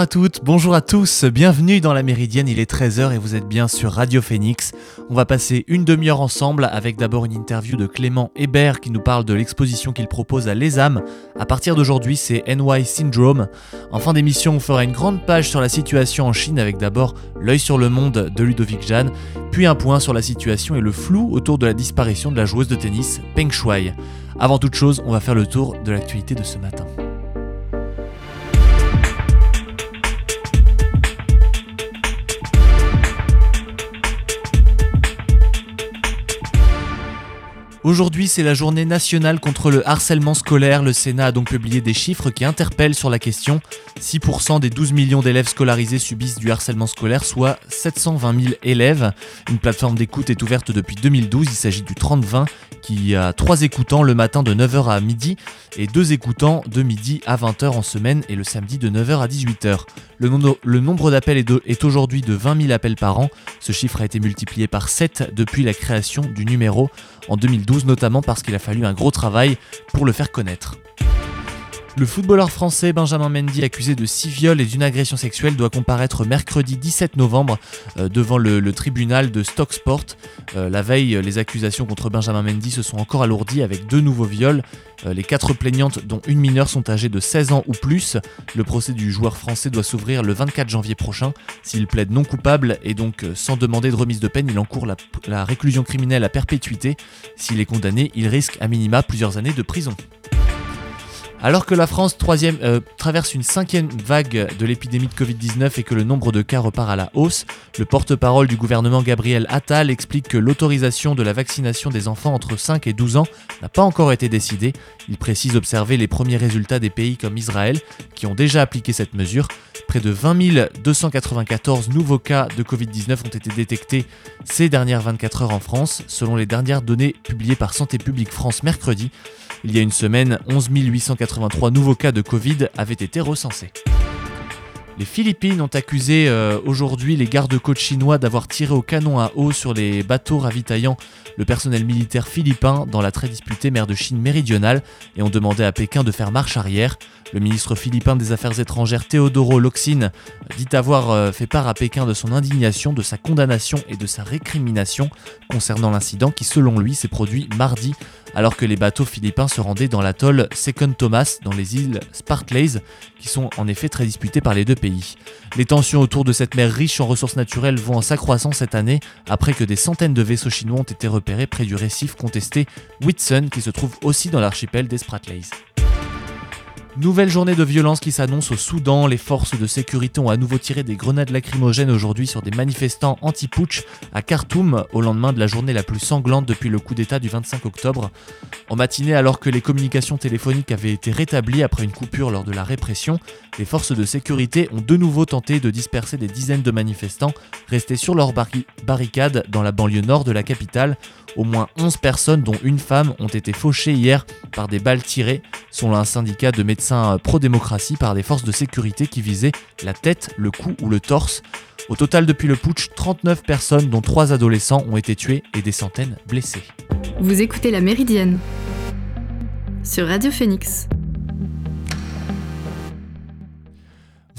Bonjour à toutes, bonjour à tous, bienvenue dans la Méridienne, il est 13h et vous êtes bien sur Radio Phoenix. On va passer une demi-heure ensemble avec d'abord une interview de Clément Hébert qui nous parle de l'exposition qu'il propose à l'ESAM. À partir d'aujourd'hui, c'est NY Syndrome. En fin d'émission, on fera une grande page sur la situation en Chine avec d'abord L'œil sur le monde de Ludovic Jeanne, puis un point sur la situation et le flou autour de la disparition de la joueuse de tennis Peng Shuai. Avant toute chose, on va faire le tour de l'actualité de ce matin. Aujourd'hui, c'est la journée nationale contre le harcèlement scolaire. Le Sénat a donc publié des chiffres qui interpellent sur la question. 6% des 12 millions d'élèves scolarisés subissent du harcèlement scolaire, soit 720 000 élèves. Une plateforme d'écoute est ouverte depuis 2012. Il s'agit du 30-20 qui a 3 écoutants le matin de 9h à midi et 2 écoutants de midi à 20h en semaine et le samedi de 9h à 18h. Le, nombre d'appels est, est aujourd'hui de 20 000 appels par an. Ce chiffre a été multiplié par 7 depuis la création du numéro en 2012, notamment parce qu'il a fallu un gros travail pour le faire connaître. Le footballeur français Benjamin Mendy, accusé de six viols et d'une agression sexuelle, doit comparaître mercredi 17 novembre euh, devant le, tribunal de Stocksport. Euh, la veille, les accusations contre Benjamin Mendy se sont encore alourdies avec deux nouveaux viols. Euh, les quatre plaignantes, dont une mineure, sont âgées de 16 ans ou plus. Le procès du joueur français doit s'ouvrir le 24 janvier prochain. S'il plaide non coupable et donc sans demander de remise de peine, il encourt la, la réclusion criminelle à perpétuité. S'il est condamné, il risque à minima plusieurs années de prison. Alors que la France euh, traverse une cinquième vague de l'épidémie de Covid-19 et que le nombre de cas repart à la hausse, le porte-parole du gouvernement Gabriel Attal explique que l'autorisation de la vaccination des enfants entre 5 et 12 ans n'a pas encore été décidée. Il précise observer les premiers résultats des pays comme Israël qui ont déjà appliqué cette mesure. Près de 20 294 nouveaux cas de Covid-19 ont été détectés ces dernières 24 heures en France, selon les dernières données publiées par Santé publique France mercredi. Il y a une semaine, 11 883 nouveaux cas de Covid avaient été recensés. Les Philippines ont accusé euh, aujourd'hui les gardes-côtes chinois d'avoir tiré au canon à eau sur les bateaux ravitaillant le personnel militaire philippin dans la très disputée mer de Chine méridionale et ont demandé à Pékin de faire marche arrière. Le ministre philippin des Affaires étrangères Teodoro Locsin dit avoir euh, fait part à Pékin de son indignation, de sa condamnation et de sa récrimination concernant l'incident qui selon lui s'est produit mardi alors que les bateaux philippins se rendaient dans l'atoll Second Thomas dans les îles Spartleys, qui sont en effet très disputées par les deux pays. Les tensions autour de cette mer riche en ressources naturelles vont en s'accroissant cette année après que des centaines de vaisseaux chinois ont été repérés près du récif contesté Whitsun qui se trouve aussi dans l'archipel des Spratleys. Nouvelle journée de violence qui s'annonce au Soudan. Les forces de sécurité ont à nouveau tiré des grenades lacrymogènes aujourd'hui sur des manifestants anti-putsch à Khartoum au lendemain de la journée la plus sanglante depuis le coup d'État du 25 octobre. En matinée, alors que les communications téléphoniques avaient été rétablies après une coupure lors de la répression, les forces de sécurité ont de nouveau tenté de disperser des dizaines de manifestants restés sur leurs barricades dans la banlieue nord de la capitale au moins 11 personnes, dont une femme, ont été fauchées hier par des balles tirées, selon un syndicat de médecins pro-démocratie, par des forces de sécurité qui visaient la tête, le cou ou le torse. Au total, depuis le putsch, 39 personnes, dont 3 adolescents, ont été tuées et des centaines blessées. Vous écoutez La Méridienne sur Radio Phoenix.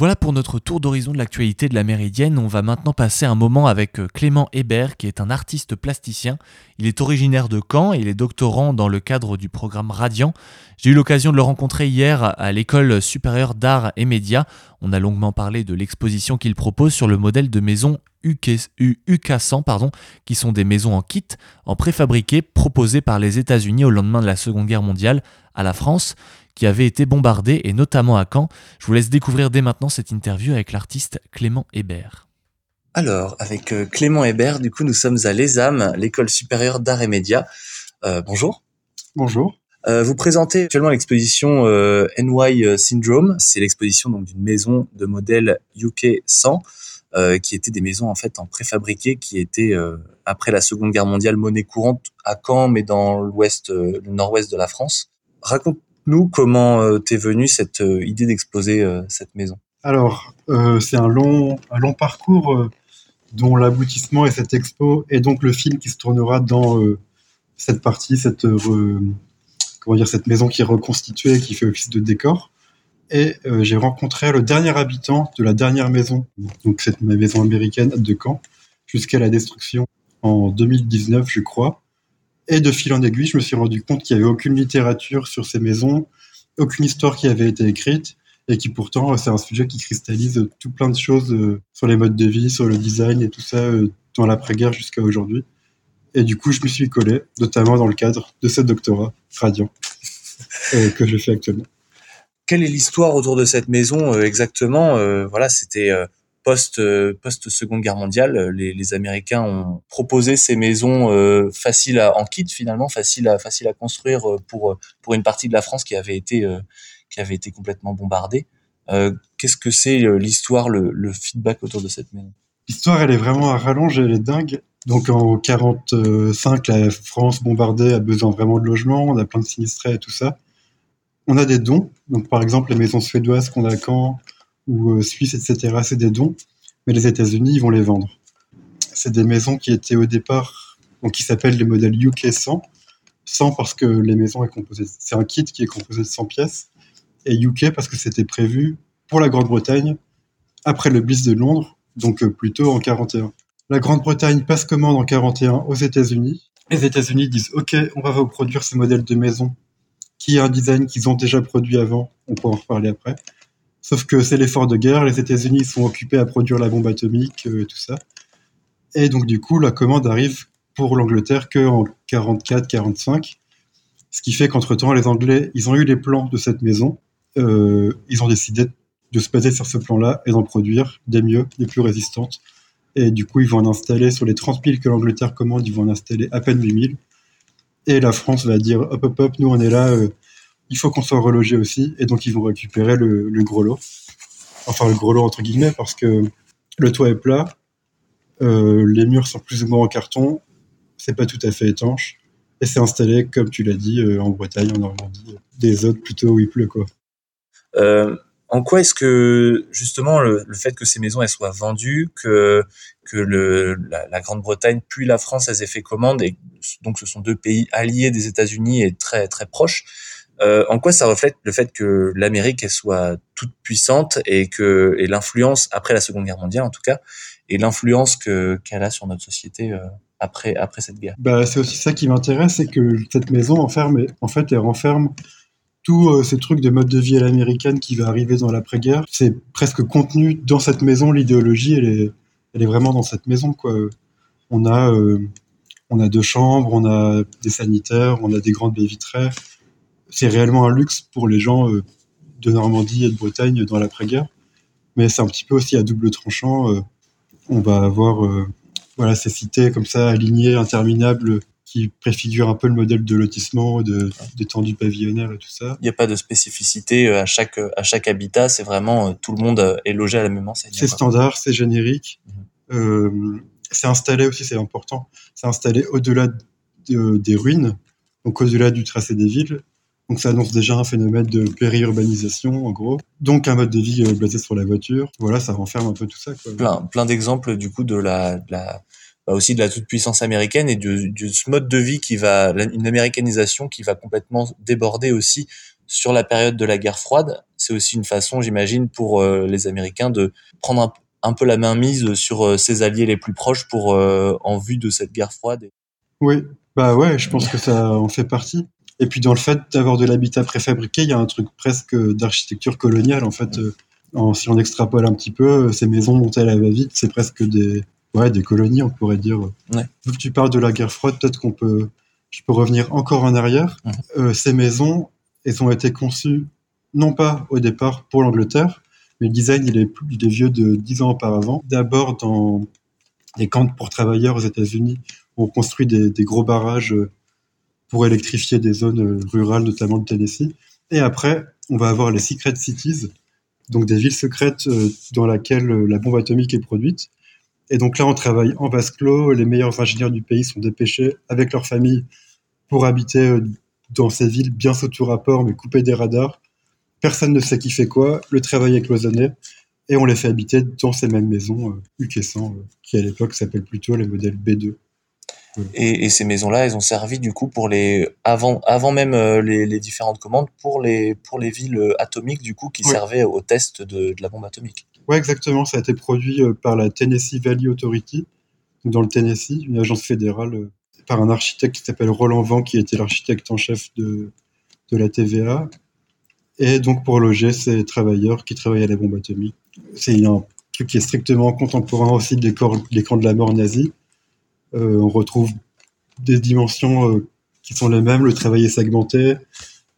Voilà pour notre tour d'horizon de l'actualité de la Méridienne. On va maintenant passer un moment avec euh, Clément Hébert, qui est un artiste plasticien. Il est originaire de Caen et il est doctorant dans le cadre du programme Radiant. J'ai eu l'occasion de le rencontrer hier à l'école supérieure d'art et médias. On a longuement parlé de l'exposition qu'il propose sur le modèle de maisons UK100, pardon, qui sont des maisons en kit, en préfabriqué, proposées par les États-Unis au lendemain de la Seconde Guerre mondiale à la France qui avait été bombardé, et notamment à Caen. Je vous laisse découvrir dès maintenant cette interview avec l'artiste Clément Hébert. Alors, avec euh, Clément Hébert, du coup, nous sommes à l'ESAM, l'école supérieure d'art et médias. Euh, bonjour. Bonjour. Euh, vous présentez actuellement l'exposition NY Syndrome. C'est l'exposition donc d'une maison de modèle UK 100, qui était des maisons en fait en préfabriqué, qui étaient après la Seconde Guerre mondiale monnaie courante à Caen, mais dans l'ouest, le nord-ouest de la France. Raconte nous comment euh, t'es venue cette euh, idée d'exposer euh, cette maison? Alors, c'est un long, un long parcours dont l'aboutissement est cette expo et donc le film qui se tournera dans cette partie, cette, comment dire, cette maison qui est reconstituée, qui fait office de décor. Et j'ai rencontré le dernier habitant de la dernière maison, donc cette maison américaine de Caen, jusqu'à la destruction en 2019, je crois. Et de fil en aiguille, je me suis rendu compte qu'il n'y avait aucune littérature sur ces maisons, aucune histoire qui avait été écrite, et qui pourtant, c'est un sujet qui cristallise tout plein de choses euh, sur les modes de vie, sur le design et tout ça euh, dans l'après-guerre jusqu'à aujourd'hui. Et du coup, je me suis collé, notamment dans le cadre de ce doctorat radiant euh, que je fais actuellement. Quelle est l'histoire autour de cette maison exactement Voilà, c'était post post Seconde Guerre mondiale. Les, les, Américains ont proposé ces maisons faciles à, en kit finalement, faciles à construire pour une partie de la France qui avait été complètement bombardée. Euh, Qu'est-ce que c'est euh, l'histoire, le, le, feedback autour de cette maison? L'histoire, elle est vraiment à rallonge, elle est dingue. Donc en 45, la France bombardée a besoin vraiment de logements, on a plein de sinistrés et tout ça. On a des dons, donc par exemple les maisons suédoises qu'on a à Caen ou euh, Suisse, etc., c'est des dons, mais les États-Unis, ils vont les vendre. C'est des maisons qui étaient au départ, donc qui s'appellent les modèles UK 100, 100 parce que les maisons est composée, c'est un kit qui est composé de 100 pièces, et UK parce que c'était prévu pour la Grande-Bretagne après le Blitz de Londres, donc euh, plutôt en 41. La Grande-Bretagne passe commande en 41 aux États-Unis. Les États-Unis disent OK, on va vous produire ces modèles de maison qui a un design qu'ils ont déjà produit avant. On peut en reparler après. Sauf que c'est l'effort de guerre. Les États-Unis sont occupés à produire la bombe atomique euh, tout ça. Et donc du coup, la commande arrive pour l'Angleterre que en 44-45. Ce qui fait qu'entre temps, les Anglais, ils ont eu les plans de cette maison euh, ils ont décidé de se baser sur ce plan-là et d'en produire des mieux, des plus résistantes. Et du coup, ils vont en installer sur les 30 000 que l'Angleterre commande, ils vont en installer à peine 8 000. Et la France va dire hop, hop, hop, nous on est là, euh, il faut qu'on soit relogé aussi. Et donc, ils vont récupérer le, le, gros lot. Enfin, le gros lot entre guillemets, parce que le toit est plat, euh, les murs sont plus ou moins en carton, c'est pas tout à fait étanche. Et c'est installé, comme tu l'as dit, euh, en Bretagne, en Normandie, des autres plutôt où il pleut, quoi. Euh, en quoi est-ce que justement le, fait que ces maisons soient vendues, que que la, Grande-Bretagne puis la France elles aient fait commande et donc ce sont deux pays alliés des États-Unis et très très proches. Euh, en quoi ça reflète le fait que l'Amérique soit toute puissante et que l'influence après la Seconde Guerre mondiale en tout cas et l'influence que qu'elle a sur notre société euh, après après cette guerre? Bah c'est aussi ça qui m'intéresse, c'est que cette maison enferme en fait elle renferme tous euh, ces trucs de mode de vie à l'américaine qui va arriver dans l'après-guerre, c'est presque contenu dans cette maison. L'idéologie, elle est, elle est vraiment dans cette maison. Quoi. On a, on a deux chambres, on a des sanitaires, on a des grandes baies vitrées. C'est réellement un luxe pour les gens euh, de Normandie et de Bretagne dans l'après-guerre. Mais c'est un petit peu aussi à double tranchant. on va avoir voilà ces cités comme ça alignées, interminables qui préfigure un peu le modèle de lotissement, de d'étendue pavillonnaire et tout ça. Il n'y a pas de spécificité euh, à chaque à chaque habitat, c'est vraiment euh, tout le monde euh, est logé à la même enseigne. C'est standard, c'est générique. Mhm. euh, c'est installé aussi, c'est important. C'est installé au-delà de, des ruines, donc au-delà du tracé des villes. Donc ça annonce déjà un phénomène de périurbanisation, en gros. Donc un mode de vie basé sur la voiture. Voilà, ça renferme un peu tout ça. Quoi. Plein, plein d'exemples du coup de la, de la bah, aussi de la toute puissance américaine et de, ce mode de vie qui va une américanisation qui va complètement déborder aussi sur la période de la guerre froide. C'est aussi une façon, j'imagine, pour euh, les Américains de prendre un, peu la main mise sur euh, ses alliés les plus proches pour euh, en vue de cette guerre froide. Oui, bah ouais, je pense que ça en fait partie. Et puis dans le fait d'avoir de l'habitat préfabriqué, il y a un truc presque d'architecture coloniale en fait. si on extrapole un petit peu, ces maisons montées à la va-vite, c'est presque des, Ouais, des colonies, on pourrait dire. Ouais. Vu que tu parles de la guerre froide, peut-être qu'on peut, je peux revenir encore en arrière. Euh, ces maisons, elles ont été conçues non pas au départ pour l'Angleterre, mais le design il est, il est vieux de dix ans auparavant. D'abord dans les camps pour travailleurs aux États-Unis, on construit des, des, gros barrages pour électrifier des zones rurales, notamment le Tennessee. Et après, on va avoir les secret cities, donc des villes secrètes euh, dans lesquelles la bombe atomique est produite. Et donc là, on travaille en vase clos. Les meilleurs ingénieurs du pays sont dépêchés avec leur famille pour habiter euh, dans ces villes bien sous tout rapport, mais coupées des radars. Personne ne sait qui fait quoi. Le travail est cloisonné. Et on les fait habiter dans ces mêmes maisons euh, UK100, euh, qui à l'époque s'appellent plutôt les modèles B2. Et, et, ces maisons-là, elles ont servi du coup pour les avant avant même euh, les, les, différentes commandes pour les pour les villes euh, atomiques du coup qui servaient au test de, de, la bombe atomique. Ouais, exactement. Ça a été produit euh, par la Tennessee Valley Authority dans le Tennessee, une agence fédérale par un architecte qui s'appelle Roland Vent, qui était l'architecte en chef de de la TVA. Et donc pour loger ces travailleurs qui travaillaient à la bombe atomique. C'est un truc qui est strictement contemporain aussi des camps de la mort nazie on retrouve des dimensions euh, qui sont les mêmes, le travail est segmenté,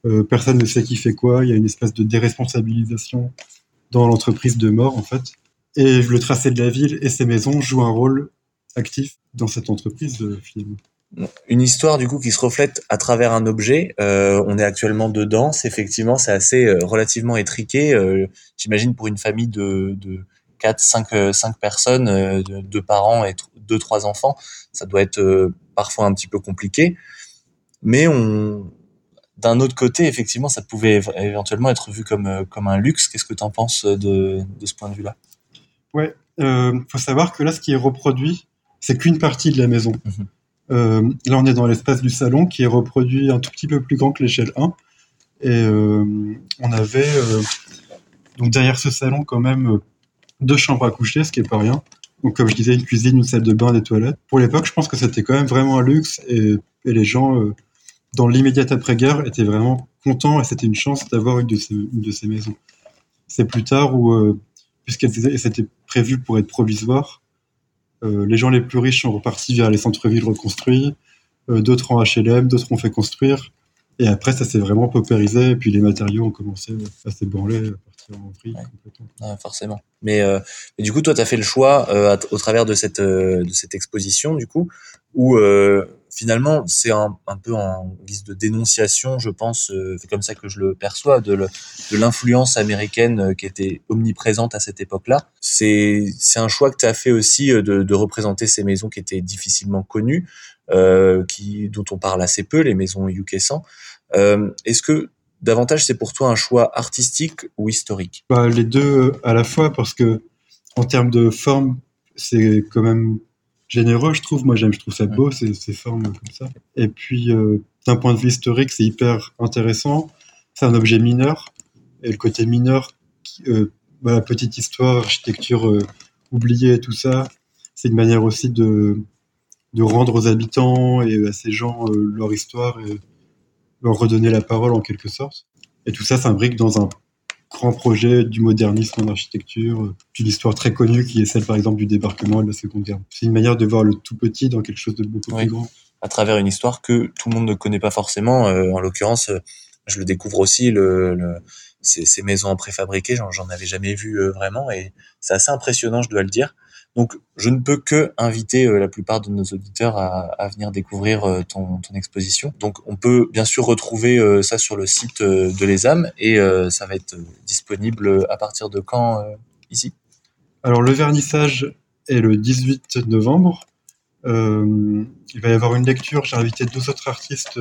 euh, personne ne sait qui fait quoi, il y a une espèce de déresponsabilisation dans l'entreprise de mort en fait. Et le tracé de la ville et ses maisons jouent un rôle actif dans cette entreprise film. Une histoire du coup qui se reflète à travers un objet. Euh, on est actuellement dedans. Effectivement c'est assez euh, relativement étriqué. Euh, J'imagine pour une famille de 4, 5, 5 personnes, deux parents et deux trois enfants, ça doit être euh, parfois un petit peu compliqué. Mais on, d'un autre côté, effectivement, ça pouvait éventuellement être vu comme, euh, comme un luxe. Qu'est-ce que tu en penses de, de ce point de vue-là? Ouais, euh, faut savoir que là, ce qui est reproduit, c'est qu'une partie de la maison. Mhm. euh, là, on est dans l'espace du salon qui est reproduit un tout petit peu plus grand que l'échelle 1. Et euh, on avait euh, donc derrière ce salon quand même deux chambres à coucher, ce qui est pas rien. Donc, comme je disais, une cuisine, une salle de bain, des toilettes. Pour l'époque, je pense que c'était quand même vraiment un luxe et, les gens, euh, dans l'immédiate après-guerre, étaient vraiment contents et c'était une chance d'avoir une, une, de ces maisons. C'est plus tard où, euh, puisqu'elles étaient prévues pour être provisoires, euh, les gens les plus riches sont repartis vers les centres-villes reconstruits, euh, d'autres en HLM, d'autres ont fait construire. Et après, ça s'est vraiment paupérisé et puis les matériaux ont commencé à s'ébranler forcément. Mais, euh, mais, du coup, toi, tu as fait le choix euh, au travers de cette, euh, de cette exposition, du coup, où finalement, c'est un, un, peu en guise de dénonciation, je pense, c'est comme ça que je le perçois, de l'influence américaine qui était omniprésente à cette époque-là. C'est un choix que tu as fait aussi de, de, représenter ces maisons qui étaient difficilement connues, qui, dont on parle assez peu, les maisons UK 100. Est-ce que davantage c'est pour toi un choix artistique ou historique? Bah, Les deux à la fois, parce que en termes de forme, c'est quand même généreux, je trouve. Moi, j'aime, je trouve ça beau, ces, ces, formes comme ça. Et puis, euh, d'un point de vue historique, c'est hyper intéressant. C'est un objet mineur. Et le côté mineur, euh, bah, petite histoire, architecture euh, oubliée, tout ça, c'est une manière aussi de, de rendre aux habitants et à ces gens leur histoire et leur redonner la parole en quelque sorte. Et tout ça s'imbrique dans un grand projet du modernisme en architecture, d'une histoire très connue qui est celle par exemple du débarquement et de la Seconde Guerre. C'est une manière de voir le tout petit dans quelque chose de beaucoup oui. plus grand. À travers une histoire que tout le monde ne connaît pas forcément. Euh, en l'occurrence, euh, je le découvre aussi, le, le ces, ces, maisons préfabriquées, j'en avais jamais vu euh, vraiment et c'est assez impressionnant, je dois le dire. Donc, je ne peux que inviter euh, la plupart de nos auditeurs à, venir découvrir euh, ton, exposition. Donc, on peut bien sûr retrouver euh, ça sur le site de l'ESAM et ça va être disponible à partir de quand ici? Alors, le vernissage est le 18 novembre. Il va y avoir une lecture. J'ai invité deux autres artistes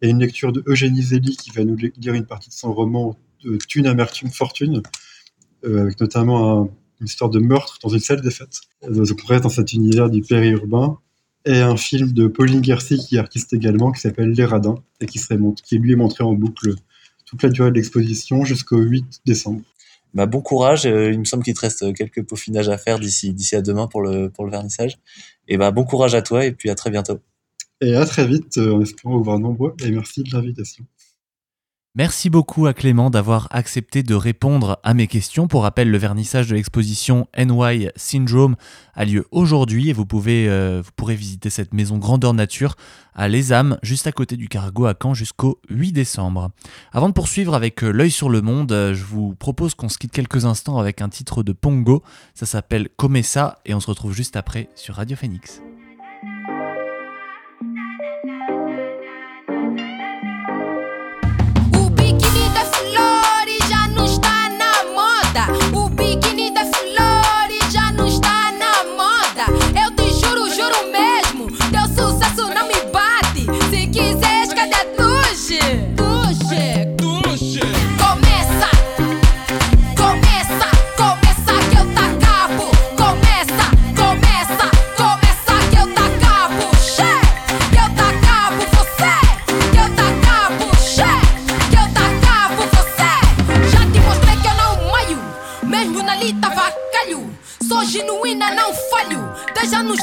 et une lecture de Eugénie Zélie qui va nous lire une partie de son roman Thune, Amertume, Fortune, avec notamment un une histoire de meurtre dans une salle des fêtes. Donc on reste dans cet univers du périurbain. Et un film de Pauline Gercy, qui est artiste également, qui s'appelle Les Radins, et qui, serait qui lui est montré en boucle toute la durée de l'exposition jusqu'au 8 décembre. Bah, bon courage, il me semble qu'il te reste quelques peaufinages à faire d'ici d'ici à demain pour le, pour le vernissage. Et bah, bon courage à toi et puis à très bientôt. Et à très vite, en espérant vous voir nombreux, et merci de l'invitation. Merci beaucoup à Clément d'avoir accepté de répondre à mes questions. Pour rappel, le vernissage de l'exposition NY Syndrome a lieu aujourd'hui et vous, pouvez, euh, pourrez visiter cette maison grandeur nature à Les Âmes, juste à côté du cargo à Caen jusqu'au 8 décembre. Avant de poursuivre avec l'œil sur le monde, je vous propose qu'on se quitte quelques instants avec un titre de Pongo. Ça s'appelle Comme ça et on se retrouve juste après sur Radio Phoenix.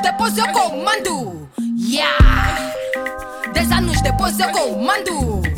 Dez anos depois eu comando. Yeah! Dez anos depois eu comando.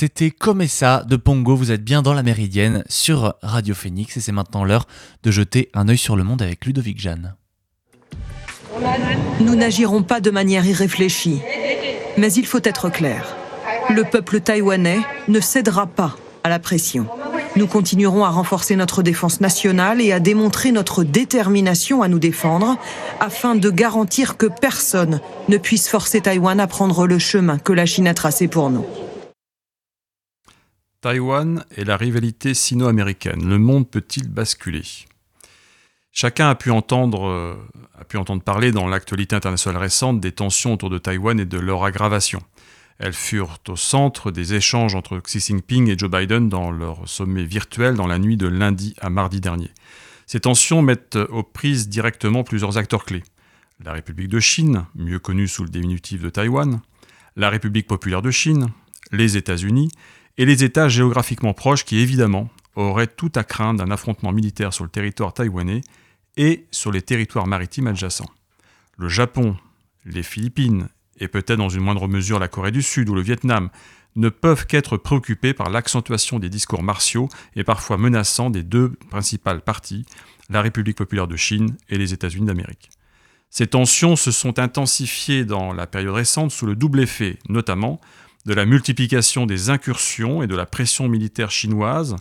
C'était Comme ça de Pongo, vous êtes bien dans la méridienne sur Radio Phoenix et c'est maintenant l'heure de jeter un œil sur le monde avec Ludovic Jeanne. Nous n'agirons pas de manière irréfléchie, mais il faut être clair. Le peuple taïwanais ne cédera pas à la pression. Nous continuerons à renforcer notre défense nationale et à démontrer notre détermination à nous défendre afin de garantir que personne ne puisse forcer Taïwan à prendre le chemin que la Chine a tracé pour nous. Taïwan et la rivalité sino-américaine. Le monde peut-il basculer? Chacun a pu, entendre, euh, a pu entendre parler dans l'actualité internationale récente des tensions autour de Taïwan et de leur aggravation. Elles furent au centre des échanges entre Xi Jinping et Joe Biden dans leur sommet virtuel dans la nuit de lundi à mardi dernier. Ces tensions mettent aux prises directement plusieurs acteurs clés. La République de Chine, mieux connue sous le diminutif de Taïwan, la République populaire de Chine, les États-Unis et les États géographiquement proches qui, évidemment, auraient tout à craindre d'un affrontement militaire sur le territoire taïwanais et sur les territoires maritimes adjacents. Le Japon, les Philippines et peut-être dans une moindre mesure la Corée du Sud ou le Vietnam ne peuvent qu'être préoccupés par l'accentuation des discours martiaux et parfois menaçants des deux principales parties, la République populaire de Chine et les États-Unis d'Amérique. Ces tensions se sont intensifiées dans la période récente sous le double effet, notamment de la multiplication des incursions et de la pression militaire chinoise,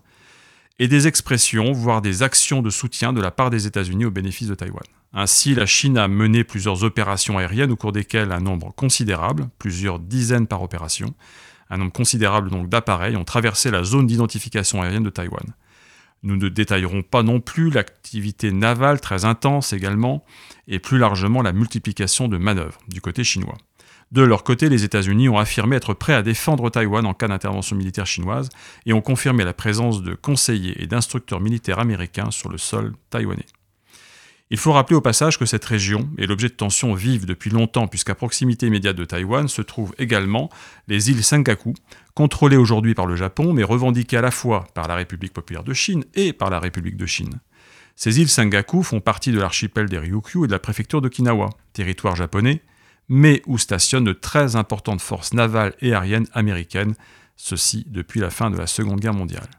et des expressions, voire des actions de soutien de la part des États-Unis au bénéfice de Taïwan. Ainsi, la Chine a mené plusieurs opérations aériennes au cours desquelles un nombre considérable, plusieurs dizaines par opération, un nombre considérable d'appareils ont traversé la zone d'identification aérienne de Taïwan. Nous ne détaillerons pas non plus l'activité navale très intense également, et plus largement la multiplication de manœuvres du côté chinois. De leur côté, les États-Unis ont affirmé être prêts à défendre Taïwan en cas d'intervention militaire chinoise et ont confirmé la présence de conseillers et d'instructeurs militaires américains sur le sol taïwanais. Il faut rappeler au passage que cette région est l'objet de tensions vives depuis longtemps puisqu'à proximité immédiate de Taïwan se trouvent également les îles Senkaku, contrôlées aujourd'hui par le Japon mais revendiquées à la fois par la République populaire de Chine et par la République de Chine. Ces îles Senkaku font partie de l'archipel des Ryukyu et de la préfecture d'Okinawa, territoire japonais, mais où stationnent de très importantes forces navales et aériennes américaines, ceci depuis la fin de la Seconde Guerre mondiale.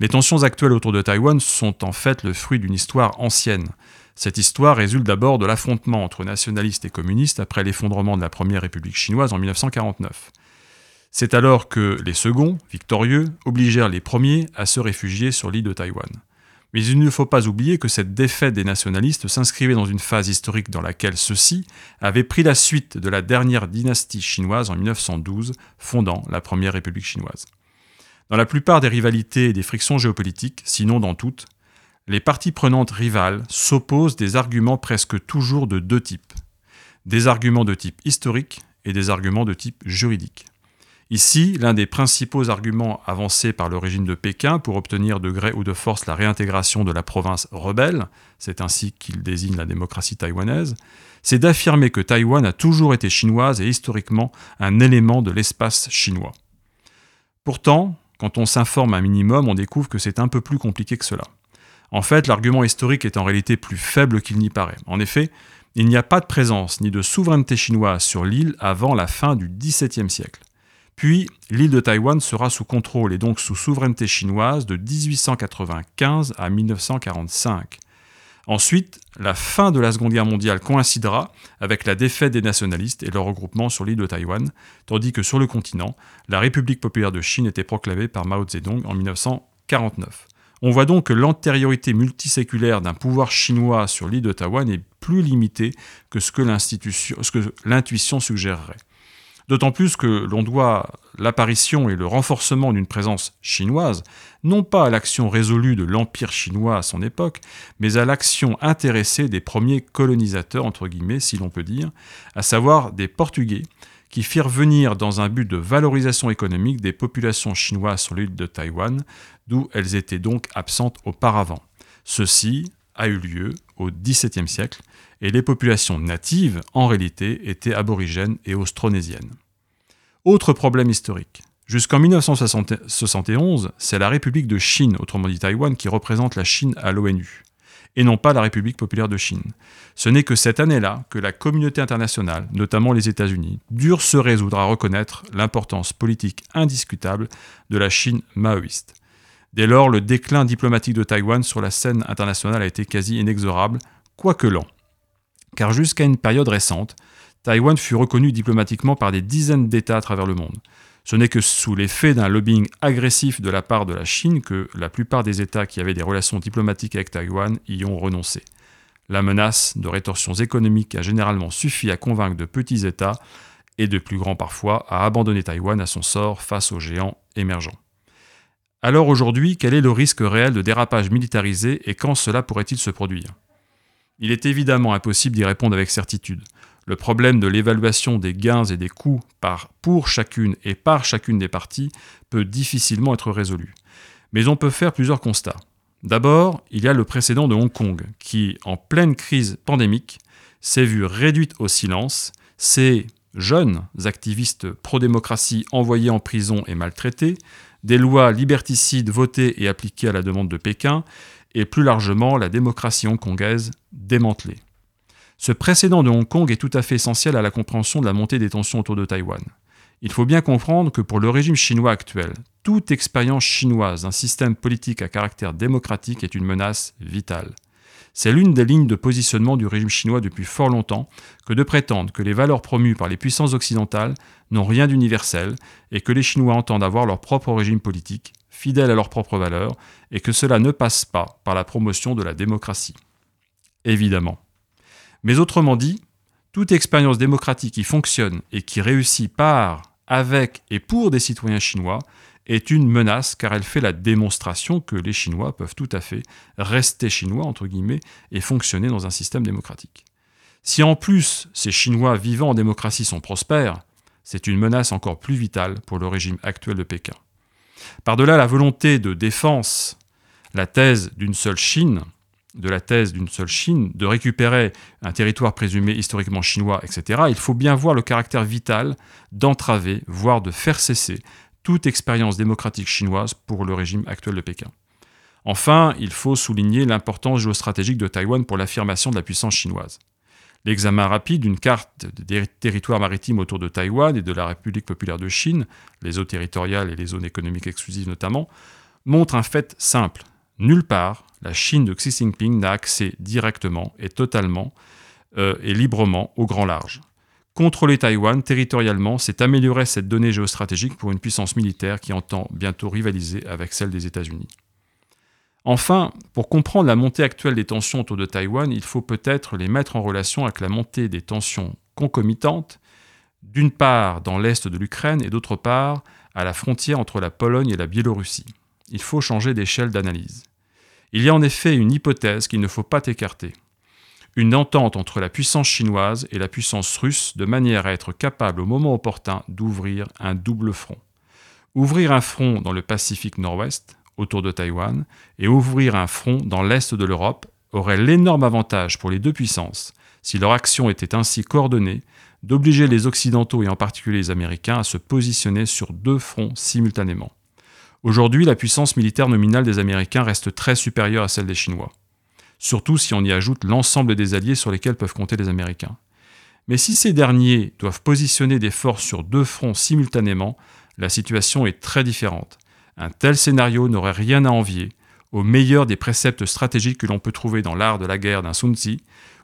Les tensions actuelles autour de Taïwan sont en fait le fruit d'une histoire ancienne. Cette histoire résulte d'abord de l'affrontement entre nationalistes et communistes après l'effondrement de la Première République chinoise en 1949. C'est alors que les seconds, victorieux, obligèrent les premiers à se réfugier sur l'île de Taïwan. Mais il ne faut pas oublier que cette défaite des nationalistes s'inscrivait dans une phase historique dans laquelle ceux-ci avaient pris la suite de la dernière dynastie chinoise en 1912, fondant la première République chinoise. Dans la plupart des rivalités et des frictions géopolitiques, sinon dans toutes, les parties prenantes rivales s'opposent des arguments presque toujours de deux types. Des arguments de type historique et des arguments de type juridique. Ici, l'un des principaux arguments avancés par le régime de Pékin pour obtenir de gré ou de force la réintégration de la province rebelle, c'est ainsi qu'il désigne la démocratie taïwanaise, c'est d'affirmer que Taïwan a toujours été chinoise et historiquement un élément de l'espace chinois. Pourtant, quand on s'informe un minimum, on découvre que c'est un peu plus compliqué que cela. En fait, l'argument historique est en réalité plus faible qu'il n'y paraît. En effet, il n'y a pas de présence ni de souveraineté chinoise sur l'île avant la fin du XVIIe siècle. Puis, l'île de Taïwan sera sous contrôle et donc sous souveraineté chinoise de 1895 à 1945. Ensuite, la fin de la Seconde Guerre mondiale coïncidera avec la défaite des nationalistes et leur regroupement sur l'île de Taïwan, tandis que sur le continent, la République populaire de Chine était proclamée par Mao Zedong en 1949. On voit donc que l'antériorité multiséculaire d'un pouvoir chinois sur l'île de Taïwan est plus limitée que ce que l'intuition suggérerait. D'autant plus que l'on doit l'apparition et le renforcement d'une présence chinoise, non pas à l'action résolue de l'Empire chinois à son époque, mais à l'action intéressée des premiers colonisateurs, entre guillemets, si l'on peut dire, à savoir des Portugais, qui firent venir dans un but de valorisation économique des populations chinoises sur l'île de Taïwan, d'où elles étaient donc absentes auparavant. Ceci a eu lieu au XVIIe siècle, et les populations natives, en réalité, étaient aborigènes et austronésiennes. Autre problème historique. Jusqu'en 1971, c'est la République de Chine, autrement dit Taïwan, qui représente la Chine à l'ONU, et non pas la République populaire de Chine. Ce n'est que cette année-là que la communauté internationale, notamment les États-Unis, durent se résoudre à reconnaître l'importance politique indiscutable de la Chine maoïste. Dès lors, le déclin diplomatique de Taïwan sur la scène internationale a été quasi inexorable, quoique lent car jusqu'à une période récente, Taïwan fut reconnu diplomatiquement par des dizaines d'États à travers le monde. Ce n'est que sous l'effet d'un lobbying agressif de la part de la Chine que la plupart des États qui avaient des relations diplomatiques avec Taïwan y ont renoncé. La menace de rétorsions économiques a généralement suffi à convaincre de petits États, et de plus grands parfois, à abandonner Taïwan à son sort face aux géants émergents. Alors aujourd'hui, quel est le risque réel de dérapage militarisé et quand cela pourrait-il se produire? Il est évidemment impossible d'y répondre avec certitude. Le problème de l'évaluation des gains et des coûts par, pour chacune et par chacune des parties peut difficilement être résolu. Mais on peut faire plusieurs constats. D'abord, il y a le précédent de Hong Kong, qui, en pleine crise pandémique, s'est vu réduite au silence, ses jeunes activistes pro-démocratie envoyés en prison et maltraités, des lois liberticides votées et appliquées à la demande de Pékin, et plus largement la démocratie hongkongaise démantelée. Ce précédent de Hong Kong est tout à fait essentiel à la compréhension de la montée des tensions autour de Taïwan. Il faut bien comprendre que pour le régime chinois actuel, toute expérience chinoise d'un système politique à caractère démocratique est une menace vitale. C'est l'une des lignes de positionnement du régime chinois depuis fort longtemps que de prétendre que les valeurs promues par les puissances occidentales n'ont rien d'universel et que les Chinois entendent avoir leur propre régime politique, fidèles à leurs propres valeurs, et que cela ne passe pas par la promotion de la démocratie. Évidemment. Mais autrement dit, toute expérience démocratique qui fonctionne et qui réussit par, avec et pour des citoyens chinois est une menace car elle fait la démonstration que les Chinois peuvent tout à fait rester chinois, entre guillemets, et fonctionner dans un système démocratique. Si en plus ces Chinois vivant en démocratie sont prospères, c'est une menace encore plus vitale pour le régime actuel de Pékin. Par-delà la volonté de défense, la thèse d'une seule Chine, de la thèse d'une seule Chine, de récupérer un territoire présumé historiquement chinois, etc., il faut bien voir le caractère vital d'entraver, voire de faire cesser toute expérience démocratique chinoise pour le régime actuel de Pékin. Enfin, il faut souligner l'importance géostratégique de Taïwan pour l'affirmation de la puissance chinoise. L'examen rapide d'une carte des territoires maritimes autour de Taïwan et de la République populaire de Chine, les eaux territoriales et les zones économiques exclusives notamment, montre un fait simple. Nulle part, la Chine de Xi Jinping n'a accès directement et totalement euh, et librement au grand large. Contrôler Taïwan territorialement, c'est améliorer cette donnée géostratégique pour une puissance militaire qui entend bientôt rivaliser avec celle des États-Unis. Enfin, pour comprendre la montée actuelle des tensions autour de Taïwan, il faut peut-être les mettre en relation avec la montée des tensions concomitantes, d'une part dans l'est de l'Ukraine et d'autre part à la frontière entre la Pologne et la Biélorussie. Il faut changer d'échelle d'analyse. Il y a en effet une hypothèse qu'il ne faut pas écarter. Une entente entre la puissance chinoise et la puissance russe de manière à être capable au moment opportun d'ouvrir un double front. Ouvrir un front dans le Pacifique Nord-Ouest, autour de Taïwan, et ouvrir un front dans l'Est de l'Europe aurait l'énorme avantage pour les deux puissances, si leur action était ainsi coordonnée, d'obliger les Occidentaux et en particulier les Américains à se positionner sur deux fronts simultanément. Aujourd'hui, la puissance militaire nominale des Américains reste très supérieure à celle des Chinois, surtout si on y ajoute l'ensemble des alliés sur lesquels peuvent compter les Américains. Mais si ces derniers doivent positionner des forces sur deux fronts simultanément, la situation est très différente. Un tel scénario n'aurait rien à envier au meilleur des préceptes stratégiques que l'on peut trouver dans l'art de la guerre d'un Sun Tzu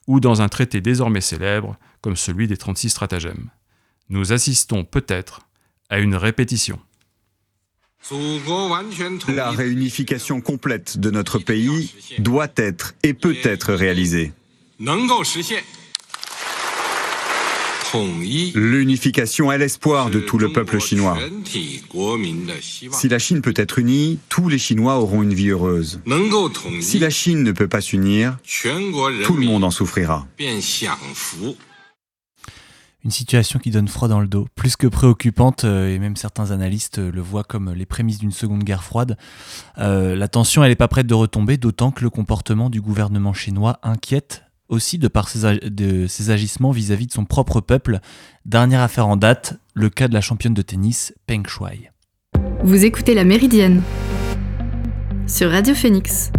ou dans un traité désormais célèbre comme celui des 36 stratagèmes. Nous assistons peut-être à une répétition. La réunification complète de notre pays doit être et peut être réalisée. L'unification est l'espoir de tout le peuple chinois. Si la Chine peut être unie, tous les Chinois auront une vie heureuse. Si la Chine ne peut pas s'unir, tout le monde en souffrira. Une situation qui donne froid dans le dos, plus que préoccupante, euh, et même certains analystes euh, le voient comme les prémices d'une seconde guerre froide. Euh, la tension, elle n'est pas prête de retomber, d'autant que le comportement du gouvernement chinois inquiète aussi de par ses, de ses agissements vis-à-vis de son propre peuple. Dernière affaire en date, le cas de la championne de tennis Peng Shuai. Vous écoutez La Méridienne sur Radio Phoenix.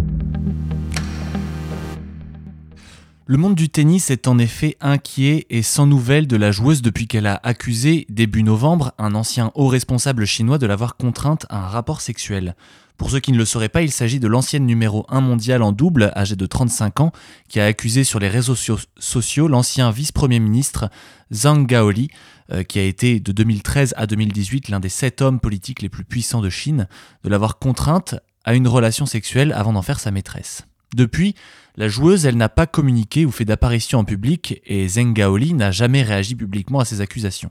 Le monde du tennis est en effet inquiet et sans nouvelles de la joueuse depuis qu'elle a accusé début novembre un ancien haut responsable chinois de l'avoir contrainte à un rapport sexuel. Pour ceux qui ne le sauraient pas, il s'agit de l'ancienne numéro 1 mondial en double, âgée de 35 ans, qui a accusé sur les réseaux sociaux l'ancien vice-premier ministre Zhang Gaoli, euh, qui a été de 2013 à 2018 l'un des sept hommes politiques les plus puissants de Chine, de l'avoir contrainte à une relation sexuelle avant d'en faire sa maîtresse. Depuis, la joueuse, elle n'a pas communiqué ou fait d'apparition en public et Zhang Gaoli n'a jamais réagi publiquement à ces accusations.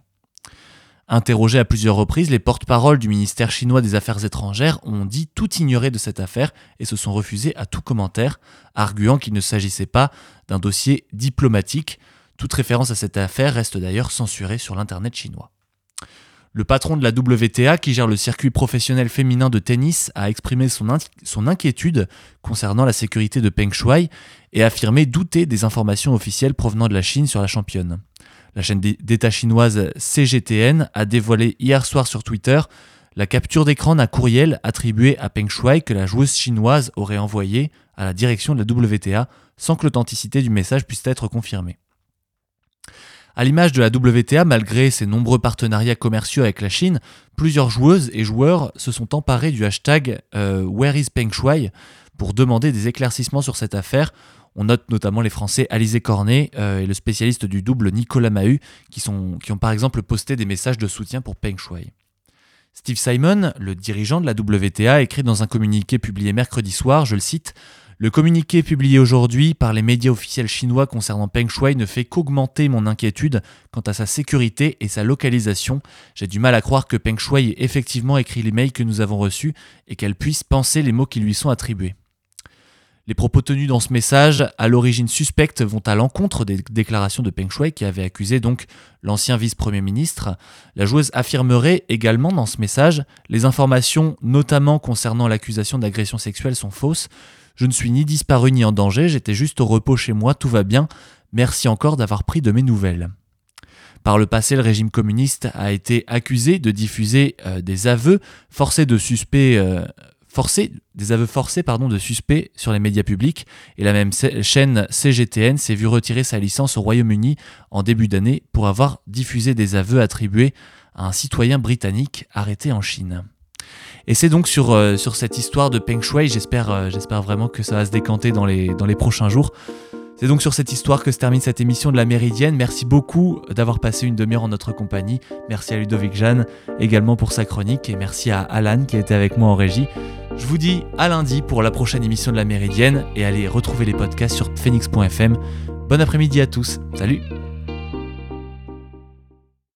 Interrogés à plusieurs reprises, les porte-paroles du ministère chinois des Affaires étrangères ont dit tout ignorer de cette affaire et se sont refusés à tout commentaire, arguant qu'il ne s'agissait pas d'un dossier diplomatique. Toute référence à cette affaire reste d'ailleurs censurée sur l'Internet chinois. Le patron de la WTA, qui gère le circuit professionnel féminin de tennis, a exprimé son, inquiétude concernant la sécurité de Peng Shuai et affirmé douter des informations officielles provenant de la Chine sur la championne. La chaîne d'État chinoise CGTN a dévoilé hier soir sur Twitter la capture d'écran d'un courriel attribué à Peng Shuai que la joueuse chinoise aurait envoyé à la direction de la WTA sans que l'authenticité du message puisse être confirmée. À l'image de la WTA, malgré ses nombreux partenariats commerciaux avec la Chine, plusieurs joueuses et joueurs se sont emparés du hashtag euh, Where Peng Shuai pour demander des éclaircissements sur cette affaire on note notamment les Français Alizé Cornet euh, et le spécialiste du double Nicolas Mahut, qui, ont par exemple posté des messages de soutien pour Peng Shuai. Steve Simon, le dirigeant de la WTA, écrit dans un communiqué publié mercredi soir, je le cite, Le communiqué publié aujourd'hui par les médias officiels chinois concernant Peng Shuai ne fait qu'augmenter mon inquiétude quant à sa sécurité et sa localisation. J'ai du mal à croire que Peng Shuai ait effectivement écrit les mails que nous avons reçus et qu'elle puisse penser les mots qui lui sont attribués. Les propos tenus dans ce message, à l'origine suspecte, vont à l'encontre des déclarations de Peng Shuai qui avait accusé donc l'ancien vice-premier ministre. La joueuse affirmerait également dans ce message les informations notamment concernant l'accusation d'agression sexuelle sont fausses. Je ne suis ni disparu ni en danger, j'étais juste au repos chez moi, tout va bien. Merci encore d'avoir pris de mes nouvelles. Par le passé, le régime communiste a été accusé de diffuser euh, des aveux forcés de suspects euh, forcé, des aveux forcés pardon, de suspects sur les médias publics, et la même chaîne CGTN s'est vue retirer sa licence au Royaume-Uni en début d'année pour avoir diffusé des aveux attribués à un citoyen britannique arrêté en Chine. Et c'est donc sur, euh, sur cette histoire de Peng j'espère, euh, j'espère vraiment que ça va se décanter dans les, dans les prochains jours. C'est donc sur cette histoire que se termine cette émission de la Méridienne. Merci beaucoup d'avoir passé une demi-heure en notre compagnie. Merci à Ludovic Jeanne également pour sa chronique et merci à Alan qui a été avec moi en régie. Je vous dis à lundi pour la prochaine émission de la Méridienne et allez retrouver les podcasts sur phoenix.fm. Bon après-midi à tous. Salut